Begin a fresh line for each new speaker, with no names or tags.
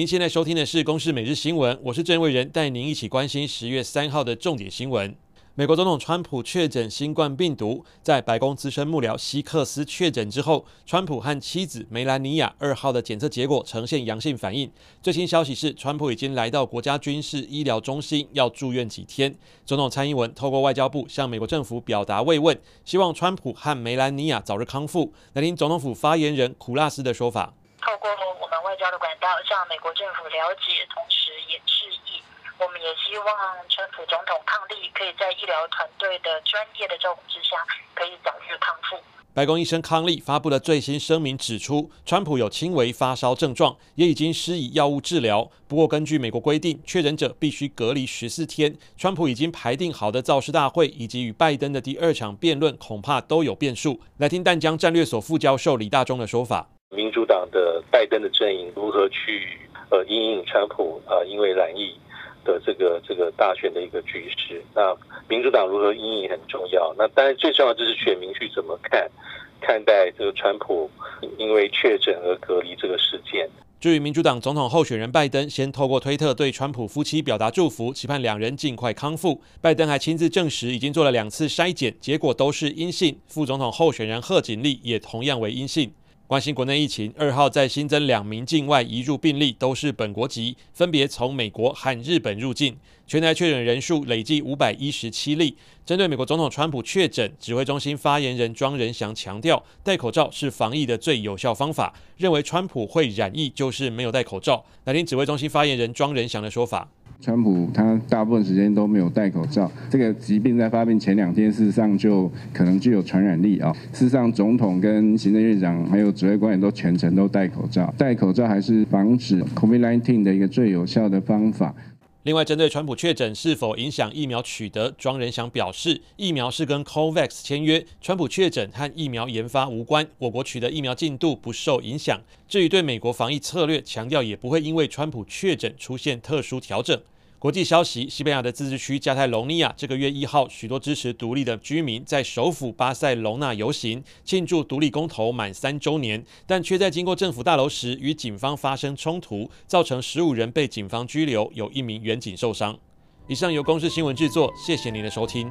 您现在收听的是《公视每日新闻》，我是郑伟仁，带您一起关心十月三号的重点新闻。美国总统川普确诊新冠病毒，在白宫资深幕僚希克斯确诊之后，川普和妻子梅兰妮亚二号的检测结果呈现阳性反应。最新消息是，川普已经来到国家军事医疗中心，要住院几天。总统蔡英文透过外交部向美国政府表达慰问，希望川普和梅兰妮亚早日康复。来听总统府发言人苦辣斯的说法。
外交的管道向美国政府了解，同时也致意。我们也希望川普总统康利，可以在医疗团队的专业的照顾之下，可以早日康复。
白宫医生康利发布的最新声明指出，川普有轻微发烧症状，也已经施以药物治疗。不过，根据美国规定，确诊者必须隔离十四天。川普已经排定好的造势大会以及与拜登的第二场辩论，恐怕都有变数。来听淡江战略所副教授李大中的说法：
民主党的拜登的阵营如何去呃因应川普呃因为染疫。的这个这个大选的一个局势，那民主党如何因应很重要。那当然最重要就是选民去怎么看看待这个川普因为确诊而隔离这个事件。
至于民主党总统候选人拜登，先透过推特对川普夫妻表达祝福，期盼两人尽快康复。拜登还亲自证实已经做了两次筛检，结果都是阴性。副总统候选人贺锦丽也同样为阴性。关心国内疫情，二号再新增两名境外移入病例，都是本国籍，分别从美国和日本入境。全台确诊人数累计五百一十七例。针对美国总统川普确诊，指挥中心发言人庄仁祥强调，戴口罩是防疫的最有效方法。认为川普会染疫，就是没有戴口罩。来听指挥中心发言人庄仁祥的说法。
川普他大部分时间都没有戴口罩，这个疾病在发病前两天，事实上就可能具有传染力啊。事实上，总统跟行政院长还有指挥官也都全程都戴口罩，戴口罩还是防止 COVID-19 的一个最有效的方法。
另外，针对川普确诊是否影响疫苗取得，庄仁祥表示，疫苗是跟 COVAX 签约，川普确诊和疫苗研发无关，我国取得疫苗进度不受影响。至于对美国防疫策略，强调也不会因为川普确诊出现特殊调整。国际消息：西班牙的自治区加泰隆尼亚这个月一号，许多支持独立的居民在首府巴塞隆纳游行，庆祝独立公投满三周年，但却在经过政府大楼时与警方发生冲突，造成十五人被警方拘留，有一名远警受伤。以上由公视新闻制作，谢谢您的收听。